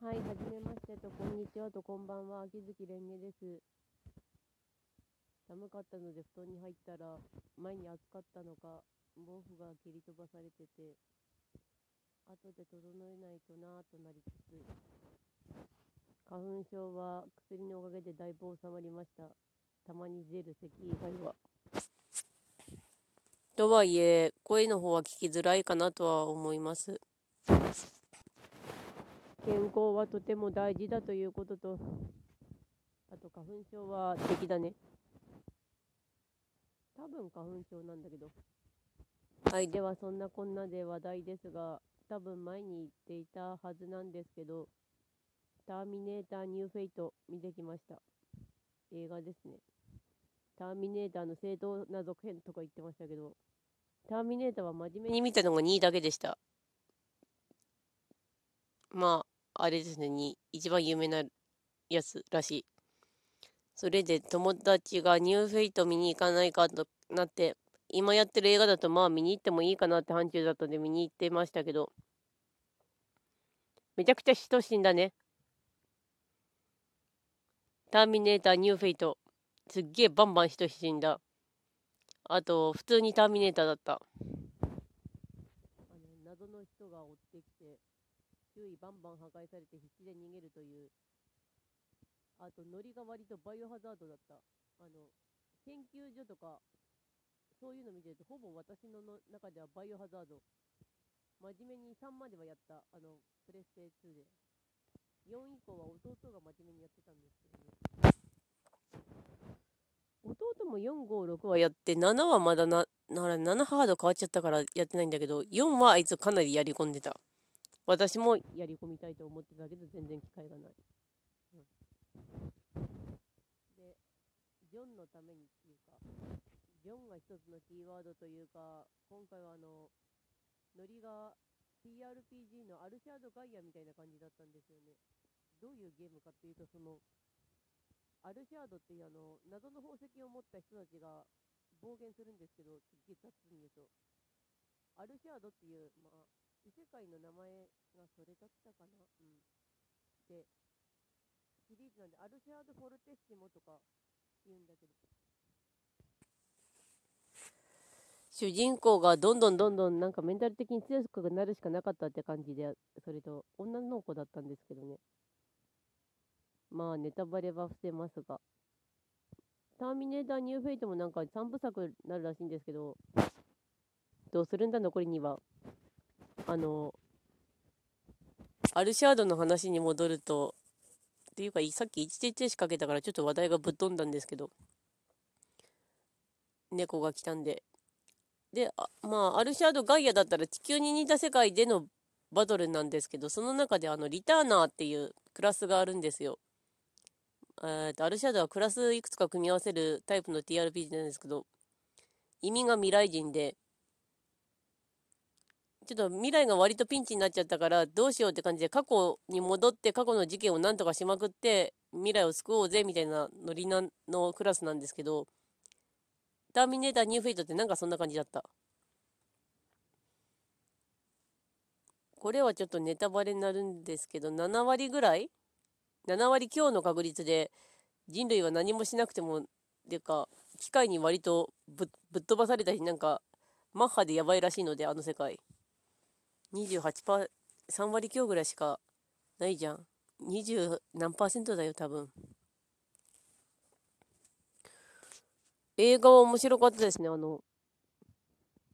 はい、はじめましてと、こんにちはと、こんばんは。秋月蓮華です。寒かったので布団に入ったら、前に暑かったのか、毛布が蹴り飛ばされてて、後で整えないとなぁとなりつつ、花粉症は薬のおかげでだいぶ収まりました。たまに出る咳以外は。とはいえ、声の方は聞きづらいかなとは思います。健康はとても大事だということと、あと花粉症は敵だね。多分花粉症なんだけど。はい、ではそんなこんなで話題ですが、多分前に言っていたはずなんですけど、ターミネーターニューフェイト見てきました。映画ですね。ターミネーターの正当な続編とか言ってましたけど、ターミネーターは真面目に見たのが2位だけでした。まあ、れですね、に一番有名なやつらしい。それで友達がニューフェイト見に行かないかとなって、今やってる映画だとまあ見に行ってもいいかなって範疇だったんで見に行ってましたけど、めちゃくちゃ人死んだね。ターミネーターニューフェイト。すっげえバンバン人死んだ。あと、普通にターミネーターだった。あの謎の人が追ってきて、周囲バンバン破壊されて必死で逃げるという。あと、ノリが割とバイオハザードだった。あの、研究所とか、そういうの見てると、ほぼ私のの中ではバイオハザード。真面目に3まではやった。あの、プレステ2で。4以降は弟が真面目にやってたんですけどね。弟も4、5、6はやって、7はまだな、なら7ハード変わっちゃったからやってないんだけど、4はあいつかなりやり込んでた。私もやり込みたいと思ってたけど、全然機会がない。うん、で、ジョンのためにっていうか、ジョンが一つのキーワードというか、今回はあの、ノリが TRPG のアルシャードガイアみたいな感じだったんですよね。どういうゲームかっていうと、その、アルシャードっていうあの、謎の宝石を持った人たちが暴言するんですけど、すっげえ雑に言うと。アルシャードっていう、まあ、異世界の名前がそれだったかなうん。で、シリーズなんで、アルシャード・フォルテッシモとか言うんだけど、主人公がどんどんどんどんなんかメンタル的に強くなるしかなかったって感じで、それと女の子だったんですけどね。まあネタバレは伏せますが。ターミネーターニューフェイトもなんか3部作になるらしいんですけど、どうするんだ残りには。あの、アルシャードの話に戻ると、っていうかさっき一時停止かけたからちょっと話題がぶっ飛んだんですけど、猫が来たんで。で、あまあ、アルシャード・ガイアだったら地球に似た世界でのバトルなんですけど、その中であの、リターナーっていうクラスがあるんですよ。えーと、アルシャードはクラスいくつか組み合わせるタイプの TRPG なんですけど、意味が未来人で、ちょっと未来が割とピンチになっちゃったから、どうしようって感じで、過去に戻って過去の事件を何とかしまくって、未来を救おうぜみたいなノリなのクラスなんですけど、ターミネーターニューフェイトってなんかそんな感じだった。これはちょっとネタバレになるんですけど、7割ぐらい ?7 割強の確率で人類は何もしなくても、ていうか、機械に割とぶぶっ飛ばされたり、なんか、マッハでやばいらしいので、あの世界。28%、3割強ぐらいしかないじゃん。20何パーセントだよ、多分。映画は面白かったですね。あの、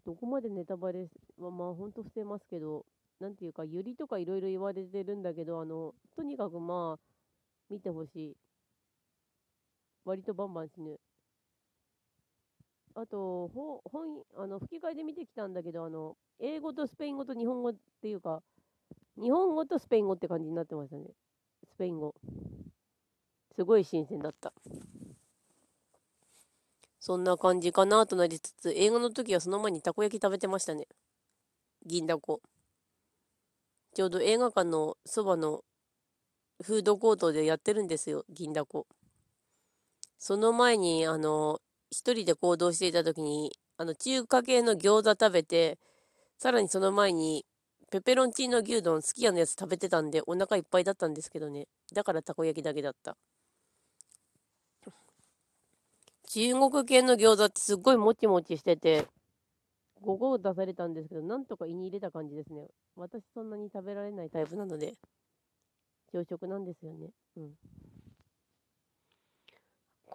どこまでネタバレは、まあ、ほんと伏せますけど、なんていうか、ユリとかいろいろ言われてるんだけど、あの、とにかくまあ、見てほしい。割とバンバン死ぬ。あと、ほ本、あの、吹き替えで見てきたんだけど、あの、英語とスペイン語と日本語っていうか、日本語とスペイン語って感じになってましたね。スペイン語。すごい新鮮だった。そんな感じかなとなりつつ、映画の時はその前にたこ焼き食べてましたね。銀だこ。ちょうど映画館のそばのフードコートでやってるんですよ、銀だこ。その前に、あの、一人で行動していた時に、あの、中華系の餃子食べて、さらにその前に、ペペロンチーノ牛丼好きやのやつ食べてたんでお腹いっぱいだったんですけどね。だからたこ焼きだけだった。中国系の餃子ってすっごいもちもちしてて、5個出されたんですけど、なんとか胃に入れた感じですね。私そんなに食べられないタイプなので、朝食なんですよね。うん。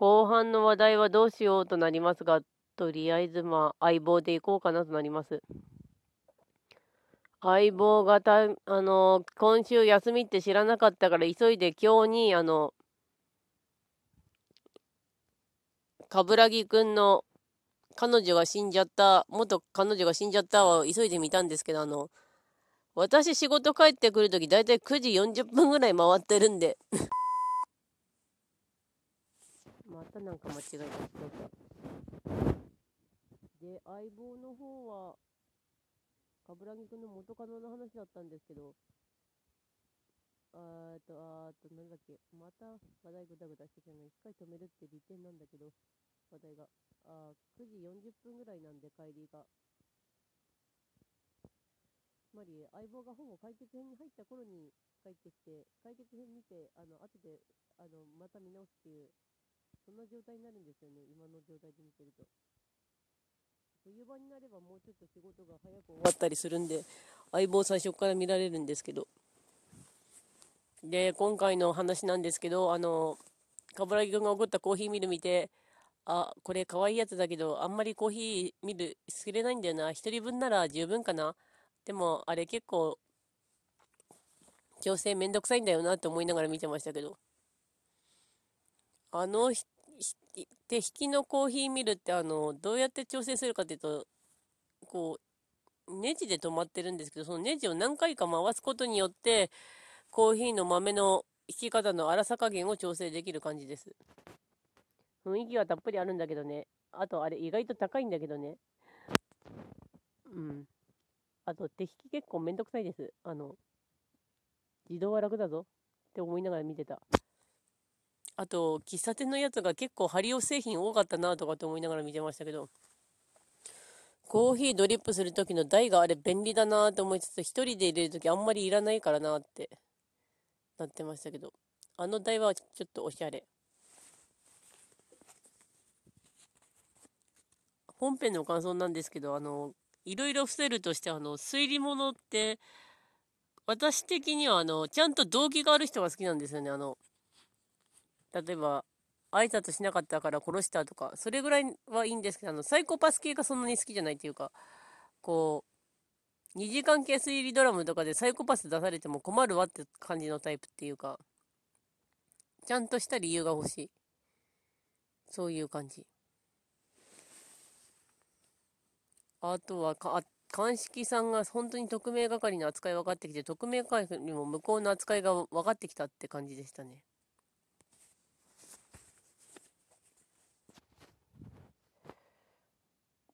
後半の話題はどうしようとなりますが、とりあえずまあ相棒でいこうかなとなります。相棒がた、あの、今週休みって知らなかったから急いで今日に、あの、冠城くんの彼女が死んじゃった、元彼女が死んじゃったを急いで見たんですけど、あの、私仕事帰ってくるときだいたい9時40分ぐらい回ってるんでたなんか間違えた。で、相棒の方は、冠城くんの元カノの話だったんですけど、あーと、あーと、なんだっけ、また話題ぐだぐだしてきたの一回止めるって利点なんだけど、話題が。あ9時40分ぐらいなんで帰りが。つまり、相棒がほぼ解決編に入った頃に帰ってきて、解決編見て、あの、後で、あの、また見直すっていう、そんな状態になるんですよね、今の状態で見てると。冬場になればもうちょっと仕事が早く終わったりするんで、相棒最初から見られるんですけど。で、今回の話なんですけど、あの、冠城くんが怒ったコーヒーミル見て、あ、これ可愛いやつだけど、あんまりコーヒーミル作れないんだよな。一人分なら十分かな。でも、あれ結構、調整めんどくさいんだよなって思いながら見てましたけど。あので、引きのコーヒーミルってあの、どうやって調整するかっていうと、こう、ネジで止まってるんですけど、そのネジを何回か回すことによって、コーヒーの豆の引き方の粗さ加減を調整できる感じです。雰囲気はたっぷりあるんだけどね。あと、あれ、意外と高いんだけどね。うん。あと、手引き結構めんどくさいです。あの、自動は楽だぞって思いながら見てた。あと、喫茶店のやつが結構ハリオ製品多かったなとかって思いながら見てましたけど、コーヒードリップする時の台があれ便利だなと思いつつ、1人で入れる時あんまりいらないからなってなってましたけど、あの台はちょっとおしゃれ。本編の感想なんですけど、あの、いろいろ伏せるとして、あの、推理物って、私的には、あの、ちゃんと動機がある人が好きなんですよね。あの、例えば、挨拶しなかったから殺したとか、それぐらいはいいんですけど、あの、サイコパス系がそんなに好きじゃないっていうか、こう、2時間系推理ドラムとかでサイコパス出されても困るわって感じのタイプっていうか、ちゃんとした理由が欲しい。そういう感じ。あとはか、鑑識さんが本当に特命係の扱い分かってきて、特命係にも向こうの扱いが分かってきたって感じでしたね。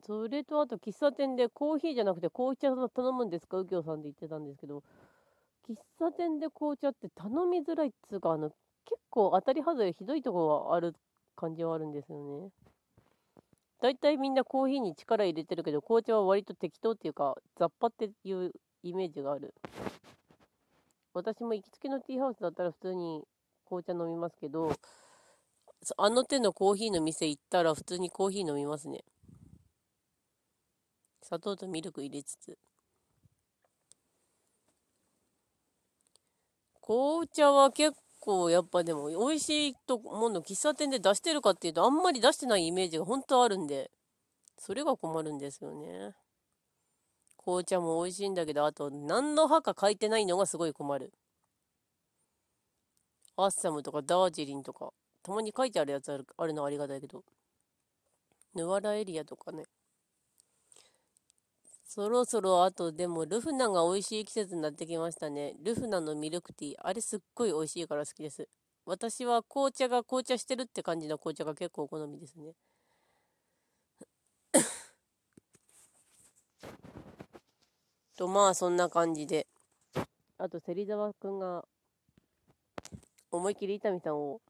それとあと喫茶店でコーヒーじゃなくて紅茶頼むんですか？右京さんで言ってたんですけど、喫茶店で紅茶って頼みづらいっつうか、あの、結構当たり外れひどいとこがある感じはあるんですよね。大体みんなコーヒーに力入れてるけど、紅茶は割と適当っていうか、雑把っていうイメージがある。私も行きつけのティーハウスだったら普通に紅茶飲みますけど、あの手のコーヒーの店行ったら普通にコーヒー飲みますね。砂糖とミルク入れつつ。紅茶は結構やっぱでも美味しいともの喫茶店で出してるかっていうとあんまり出してないイメージが本当あるんで、それが困るんですよね。紅茶も美味しいんだけど、あと何の葉か書いてないのがすごい困る。アッサムとかダージリンとか、たまに書いてあるやつあるあるのはありがたいけど、ヌワラエリアとかね。そろそろあとでもルフナが美味しい季節になってきましたね。ルフナのミルクティー。あれすっごい美味しいから好きです。私は紅茶が紅茶してるって感じの紅茶が結構お好みですね。とまあそんな感じで。あと芹沢くんが思いっきり伊丹さんを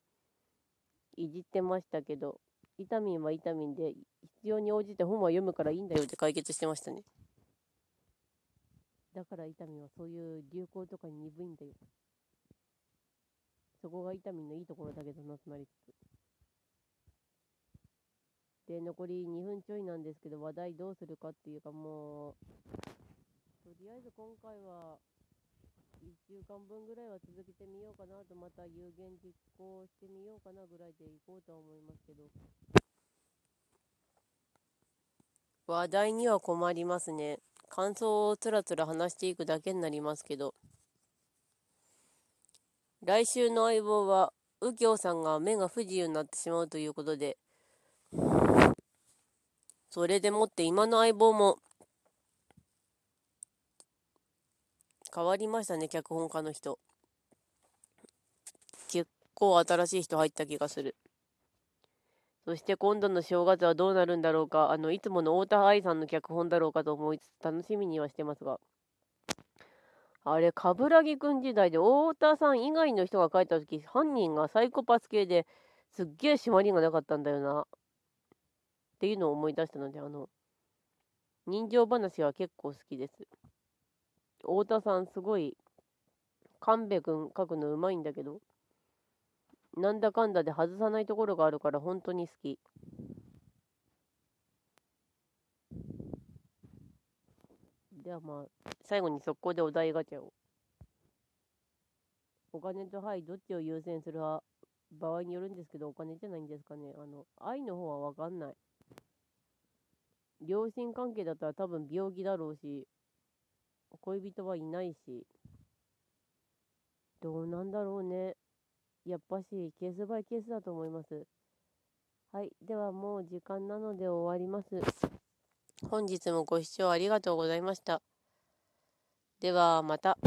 いじってましたけど、伊丹は伊丹で必要に応じて本は読むからいいんだよって解決してましたね。だから伊丹はそういう流行とかに鈍いんだよ。そこが伊丹のいいところだけどな、つまりつつ。で、残り2分ちょいなんですけど、話題どうするかっていうかもう、とりあえず今回は、1週間分ぐらいは続けてみようかなと、また有言実行してみようかなぐらいでいこうとは思いますけど。話題には困りますね。感想をつらつら話していくだけになりますけど。来週の相棒は、右京さんが目が不自由になってしまうということで、それでもって今の相棒も、変わりましたね、脚本家の人。結構新しい人入った気がする。そして今度の正月はどうなるんだろうか、あの、いつもの太田愛さんの脚本だろうかと思いつつ楽しみにはしてますが。あれ、冠城くん時代で太田さん以外の人が書いた時、犯人がサイコパス系ですっげえ締まりがなかったんだよな。っていうのを思い出したので、あの、人情話は結構好きです。太田さんすごい、神戸くん書くのうまいんだけど、なんだかんだで外さないところがあるから本当に好き。ではまあ、最後に速攻でお題ガチャを。お金と愛、どっちを優先するは場合によるんですけど、お金じゃないんですかね。あの、愛の方はわかんない。両親関係だったら多分病気だろうし、恋人はいないし、どうなんだろうね。やっぱしケースバイケースだと思います。はい。ではもう時間なので終わります。本日もご視聴ありがとうございました。ではまた。